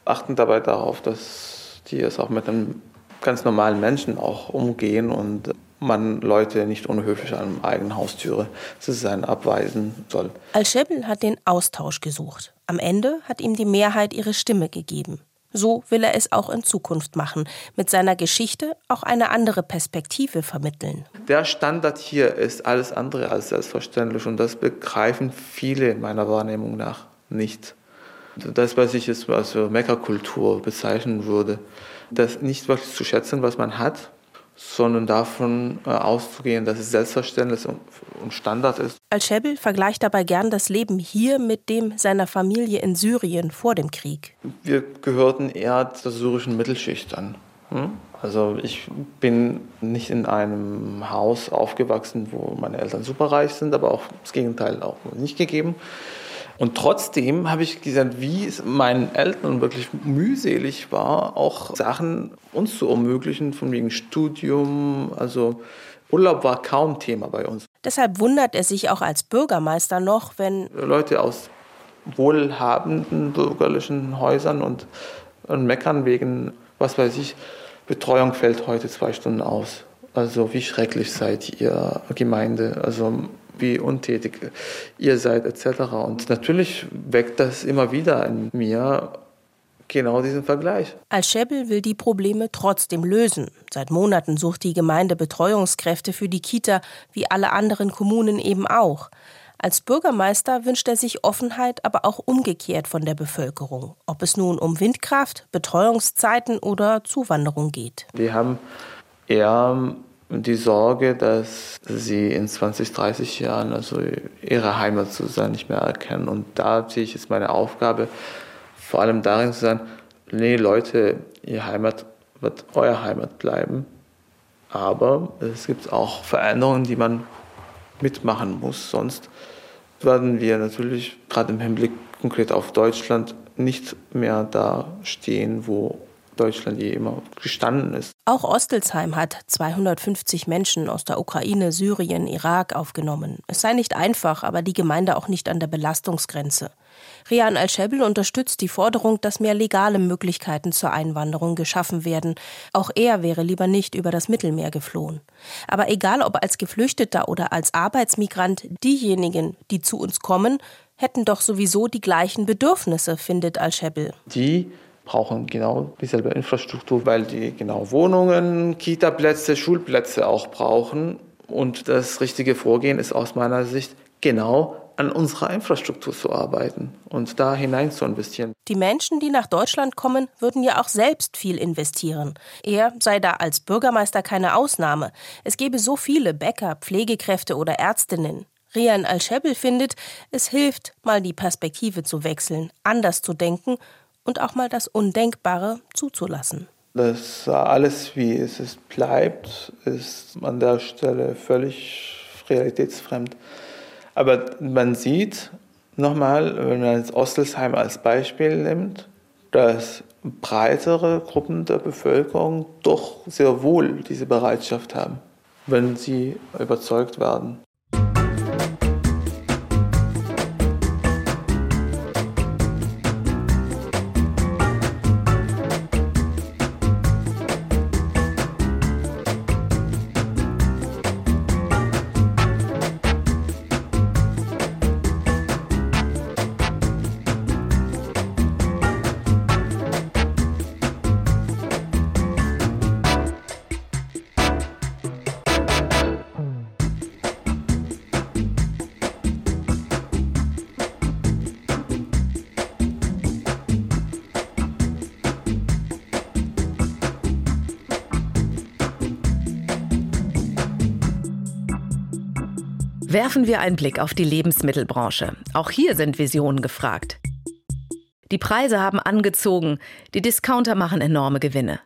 achten dabei darauf, dass die es auch mit einem ganz normalen Menschen auch umgehen und man Leute nicht unhöflich an der eigenen Haustüre zu sein abweisen soll. Al-Schebel hat den Austausch gesucht. Am Ende hat ihm die Mehrheit ihre Stimme gegeben. So will er es auch in Zukunft machen, mit seiner Geschichte auch eine andere Perspektive vermitteln. Der Standard hier ist alles andere als selbstverständlich und das begreifen viele in meiner Wahrnehmung nach nicht. Das, was ich jetzt als Meckerkultur bezeichnen würde, das nicht wirklich zu schätzen, was man hat, sondern davon äh, auszugehen, dass es selbstverständlich und Standard ist. Al-Schebel vergleicht dabei gern das Leben hier mit dem seiner Familie in Syrien vor dem Krieg. Wir gehörten eher zur syrischen Mittelschicht an. Hm? Also ich bin nicht in einem Haus aufgewachsen, wo meine Eltern superreich sind, aber auch das Gegenteil auch nicht gegeben. Und trotzdem habe ich gesagt, wie es meinen Eltern wirklich mühselig war, auch Sachen uns zu ermöglichen, von wegen Studium, also Urlaub war kaum Thema bei uns. Deshalb wundert er sich auch als Bürgermeister noch, wenn Leute aus wohlhabenden bürgerlichen Häusern und, und meckern wegen, was weiß ich, Betreuung fällt heute zwei Stunden aus. Also wie schrecklich seid ihr Gemeinde? Also wie untätig ihr seid etc. Und natürlich weckt das immer wieder in mir genau diesen Vergleich. Al-Schebel will die Probleme trotzdem lösen. Seit Monaten sucht die Gemeinde Betreuungskräfte für die Kita, wie alle anderen Kommunen eben auch. Als Bürgermeister wünscht er sich Offenheit, aber auch umgekehrt von der Bevölkerung, ob es nun um Windkraft, Betreuungszeiten oder Zuwanderung geht. Wir haben eher die Sorge, dass sie in 20, 30 Jahren also ihre Heimat zu sein nicht mehr erkennen. Und da sehe ich jetzt meine Aufgabe, vor allem darin zu sagen, nee Leute, ihr Heimat wird euer Heimat bleiben. Aber es gibt auch Veränderungen, die man mitmachen muss. Sonst werden wir natürlich gerade im Hinblick konkret auf Deutschland nicht mehr da stehen, wo Deutschland je immer gestanden ist. Auch Ostelsheim hat 250 Menschen aus der Ukraine, Syrien, Irak aufgenommen. Es sei nicht einfach, aber die Gemeinde auch nicht an der Belastungsgrenze. Rian Al-Schebel unterstützt die Forderung, dass mehr legale Möglichkeiten zur Einwanderung geschaffen werden. Auch er wäre lieber nicht über das Mittelmeer geflohen. Aber egal ob als Geflüchteter oder als Arbeitsmigrant, diejenigen, die zu uns kommen, hätten doch sowieso die gleichen Bedürfnisse, findet Al-Schebel. Die brauchen genau dieselbe Infrastruktur, weil die genau Wohnungen, Kitaplätze, Schulplätze auch brauchen. Und das richtige Vorgehen ist aus meiner Sicht genau an unserer Infrastruktur zu arbeiten und da hinein zu investieren. Die Menschen, die nach Deutschland kommen, würden ja auch selbst viel investieren. Er sei da als Bürgermeister keine Ausnahme. Es gäbe so viele Bäcker, Pflegekräfte oder Ärztinnen. Rian Al-Shebel findet, es hilft, mal die Perspektive zu wechseln, anders zu denken und auch mal das Undenkbare zuzulassen. Das alles, wie es ist, bleibt, ist an der Stelle völlig realitätsfremd. Aber man sieht nochmal, wenn man jetzt Ostelsheim als Beispiel nimmt, dass breitere Gruppen der Bevölkerung doch sehr wohl diese Bereitschaft haben, wenn sie überzeugt werden. Werfen wir einen Blick auf die Lebensmittelbranche. Auch hier sind Visionen gefragt. Die Preise haben angezogen, die Discounter machen enorme Gewinne.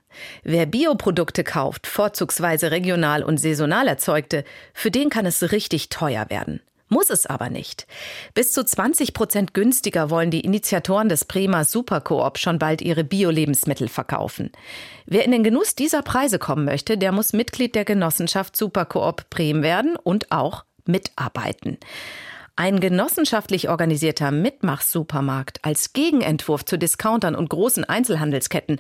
Wer Bioprodukte kauft, vorzugsweise regional und saisonal erzeugte, für den kann es richtig teuer werden. Muss es aber nicht. Bis zu 20 Prozent günstiger wollen die Initiatoren des Bremer Superkoop schon bald ihre Bio-Lebensmittel verkaufen. Wer in den Genuss dieser Preise kommen möchte, der muss Mitglied der Genossenschaft Superkoop Bremen werden und auch mitarbeiten. Ein genossenschaftlich organisierter Mitmachsupermarkt als Gegenentwurf zu Discountern und großen Einzelhandelsketten.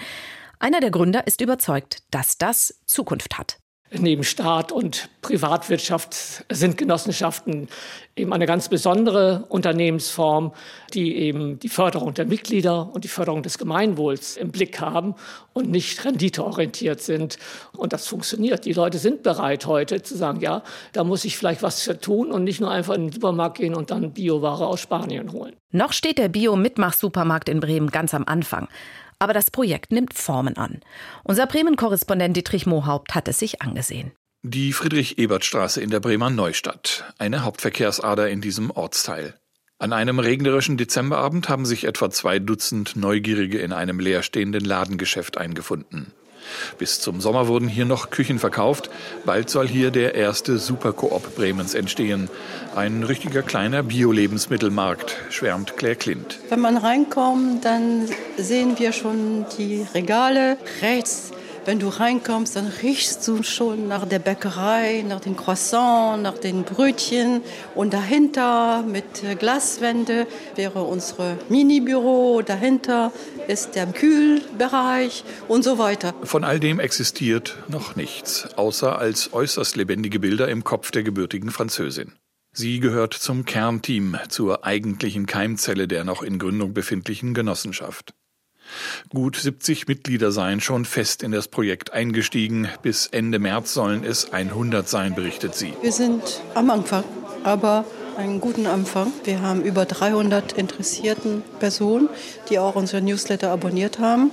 Einer der Gründer ist überzeugt, dass das Zukunft hat. Neben Staat und Privatwirtschaft sind Genossenschaften eben eine ganz besondere Unternehmensform, die eben die Förderung der Mitglieder und die Förderung des Gemeinwohls im Blick haben und nicht renditeorientiert sind. Und das funktioniert. Die Leute sind bereit heute zu sagen, ja, da muss ich vielleicht was für tun und nicht nur einfach in den Supermarkt gehen und dann Bioware aus Spanien holen. Noch steht der Bio-Mitmach-Supermarkt in Bremen ganz am Anfang. Aber das Projekt nimmt Formen an. Unser Bremen-Korrespondent Dietrich Mohaupt hat es sich angesehen. Die Friedrich-Ebert-Straße in der Bremer Neustadt, eine Hauptverkehrsader in diesem Ortsteil. An einem regnerischen Dezemberabend haben sich etwa zwei Dutzend Neugierige in einem leerstehenden Ladengeschäft eingefunden. Bis zum Sommer wurden hier noch Küchen verkauft. Bald soll hier der erste Superkoop Bremens entstehen. Ein richtiger kleiner Bio-Lebensmittelmarkt, schwärmt Claire Klint. Wenn man reinkommt, dann sehen wir schon die Regale rechts wenn du reinkommst, dann riechst du schon nach der Bäckerei, nach den Croissants, nach den Brötchen. Und dahinter mit Glaswände wäre unsere Minibüro. Dahinter ist der Kühlbereich und so weiter. Von all dem existiert noch nichts, außer als äußerst lebendige Bilder im Kopf der gebürtigen Französin. Sie gehört zum Kernteam, zur eigentlichen Keimzelle der noch in Gründung befindlichen Genossenschaft. Gut 70 Mitglieder seien schon fest in das Projekt eingestiegen. Bis Ende März sollen es 100 sein, berichtet sie. Wir sind am Anfang, aber einen guten Anfang. Wir haben über 300 interessierten Personen, die auch unsere Newsletter abonniert haben.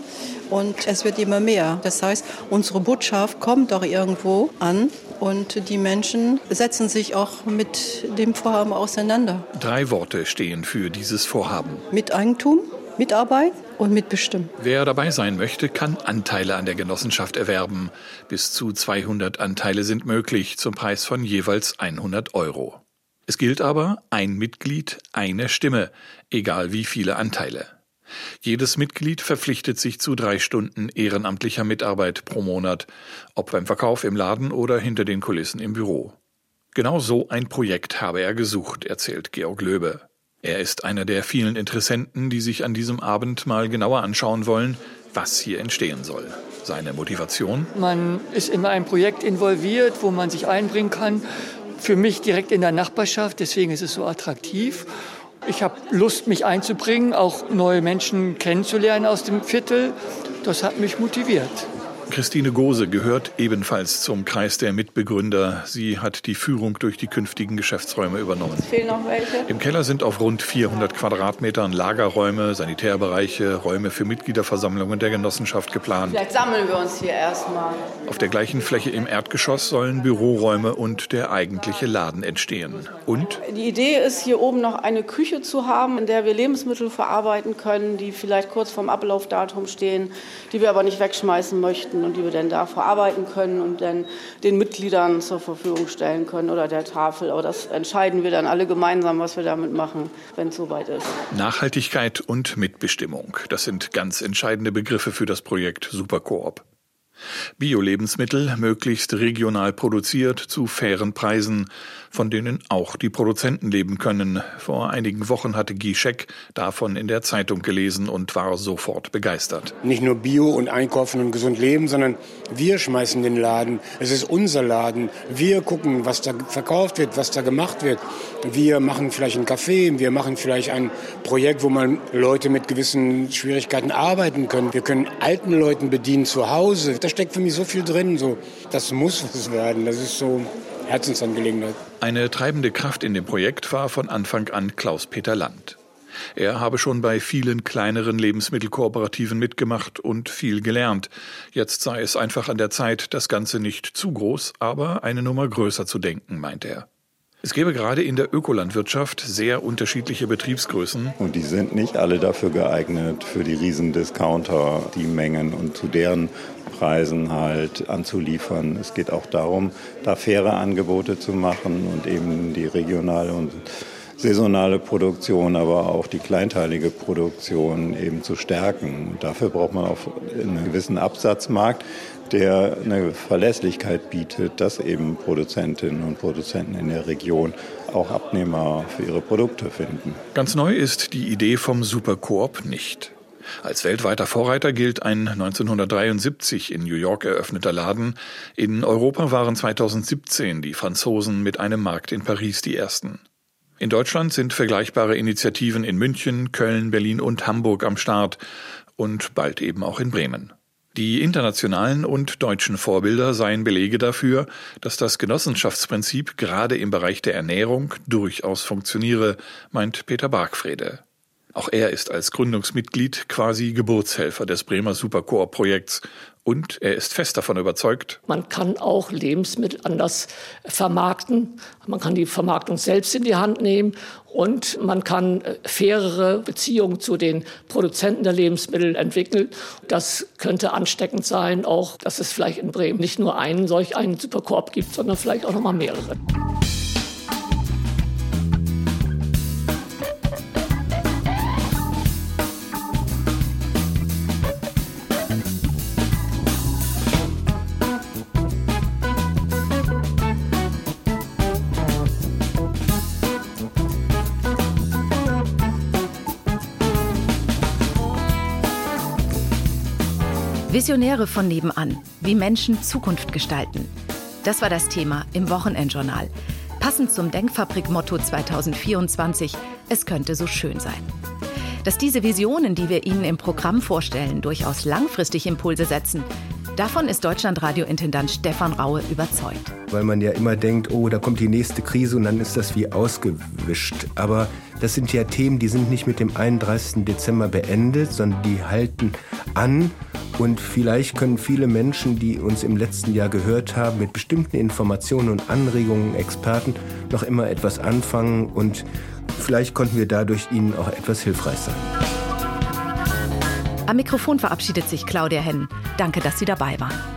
Und es wird immer mehr. Das heißt, unsere Botschaft kommt auch irgendwo an und die Menschen setzen sich auch mit dem Vorhaben auseinander. Drei Worte stehen für dieses Vorhaben. Mit Eigentum, Mitarbeit und mitbestimmen. Wer dabei sein möchte, kann Anteile an der Genossenschaft erwerben. Bis zu 200 Anteile sind möglich zum Preis von jeweils 100 Euro. Es gilt aber ein Mitglied, eine Stimme, egal wie viele Anteile. Jedes Mitglied verpflichtet sich zu drei Stunden ehrenamtlicher Mitarbeit pro Monat, ob beim Verkauf im Laden oder hinter den Kulissen im Büro. Genau so ein Projekt habe er gesucht, erzählt Georg Löbe. Er ist einer der vielen Interessenten, die sich an diesem Abend mal genauer anschauen wollen, was hier entstehen soll. Seine Motivation? Man ist in ein Projekt involviert, wo man sich einbringen kann. Für mich direkt in der Nachbarschaft, deswegen ist es so attraktiv. Ich habe Lust, mich einzubringen, auch neue Menschen kennenzulernen aus dem Viertel. Das hat mich motiviert. Christine Gose gehört ebenfalls zum Kreis der Mitbegründer. Sie hat die Führung durch die künftigen Geschäftsräume übernommen. Es fehlen noch welche. Im Keller sind auf rund 400 Quadratmetern Lagerräume, Sanitärbereiche, Räume für Mitgliederversammlungen der Genossenschaft geplant. Vielleicht sammeln wir uns hier erstmal. Auf der gleichen Fläche im Erdgeschoss sollen Büroräume und der eigentliche Laden entstehen. Und die Idee ist, hier oben noch eine Küche zu haben, in der wir Lebensmittel verarbeiten können, die vielleicht kurz vorm Ablaufdatum stehen, die wir aber nicht wegschmeißen möchten und die wir dann da verarbeiten können und dann den Mitgliedern zur Verfügung stellen können oder der Tafel. Aber das entscheiden wir dann alle gemeinsam, was wir damit machen, wenn es soweit ist. Nachhaltigkeit und Mitbestimmung, das sind ganz entscheidende Begriffe für das Projekt Superkoop. Bio-Lebensmittel möglichst regional produziert zu fairen Preisen, von denen auch die Produzenten leben können. Vor einigen Wochen hatte Guy Scheck davon in der Zeitung gelesen und war sofort begeistert. Nicht nur Bio und Einkaufen und gesund leben, sondern wir schmeißen den Laden. Es ist unser Laden. Wir gucken, was da verkauft wird, was da gemacht wird. Wir machen vielleicht ein Café, wir machen vielleicht ein Projekt, wo man Leute mit gewissen Schwierigkeiten arbeiten können. Wir können alten Leuten bedienen zu Hause. Da steckt für mich so viel drin. So, das muss was werden. Das ist so Herzensangelegenheit. Eine treibende Kraft in dem Projekt war von Anfang an Klaus-Peter Land. Er habe schon bei vielen kleineren Lebensmittelkooperativen mitgemacht und viel gelernt. Jetzt sei es einfach an der Zeit, das Ganze nicht zu groß, aber eine Nummer größer zu denken, meint er. Es gäbe gerade in der Ökolandwirtschaft sehr unterschiedliche Betriebsgrößen. Und die sind nicht alle dafür geeignet, für die Riesendiscounter die Mengen und zu deren Preisen halt anzuliefern. Es geht auch darum, da faire Angebote zu machen und eben die regionale und saisonale Produktion, aber auch die kleinteilige Produktion eben zu stärken. Und dafür braucht man auch einen gewissen Absatzmarkt, der eine Verlässlichkeit bietet, dass eben Produzentinnen und Produzenten in der Region auch Abnehmer für ihre Produkte finden. Ganz neu ist die Idee vom Superkoop nicht. Als weltweiter Vorreiter gilt ein 1973 in New York eröffneter Laden. In Europa waren 2017 die Franzosen mit einem Markt in Paris die ersten. In Deutschland sind vergleichbare Initiativen in München, Köln, Berlin und Hamburg am Start und bald eben auch in Bremen. Die internationalen und deutschen Vorbilder seien Belege dafür, dass das Genossenschaftsprinzip gerade im Bereich der Ernährung durchaus funktioniere, meint Peter Bargfrede. Auch er ist als Gründungsmitglied quasi Geburtshelfer des Bremer Superkoop-Projekts und er ist fest davon überzeugt, man kann auch Lebensmittel anders vermarkten. Man kann die Vermarktung selbst in die Hand nehmen und man kann äh, fairere Beziehungen zu den Produzenten der Lebensmittel entwickeln. Das könnte ansteckend sein, auch dass es vielleicht in Bremen nicht nur einen solch einen Superkoop gibt, sondern vielleicht auch noch mal mehrere. Visionäre von nebenan, wie Menschen Zukunft gestalten. Das war das Thema im Wochenendjournal. Passend zum Denkfabrik-Motto 2024, es könnte so schön sein. Dass diese Visionen, die wir Ihnen im Programm vorstellen, durchaus langfristig Impulse setzen, Davon ist Deutschlandradio-Intendant Stefan Raue überzeugt. Weil man ja immer denkt, oh, da kommt die nächste Krise und dann ist das wie ausgewischt. Aber das sind ja Themen, die sind nicht mit dem 31. Dezember beendet, sondern die halten an. Und vielleicht können viele Menschen, die uns im letzten Jahr gehört haben, mit bestimmten Informationen und Anregungen, Experten, noch immer etwas anfangen. Und vielleicht konnten wir dadurch ihnen auch etwas hilfreich sein. Am Mikrofon verabschiedet sich Claudia Henn. Danke, dass Sie dabei waren.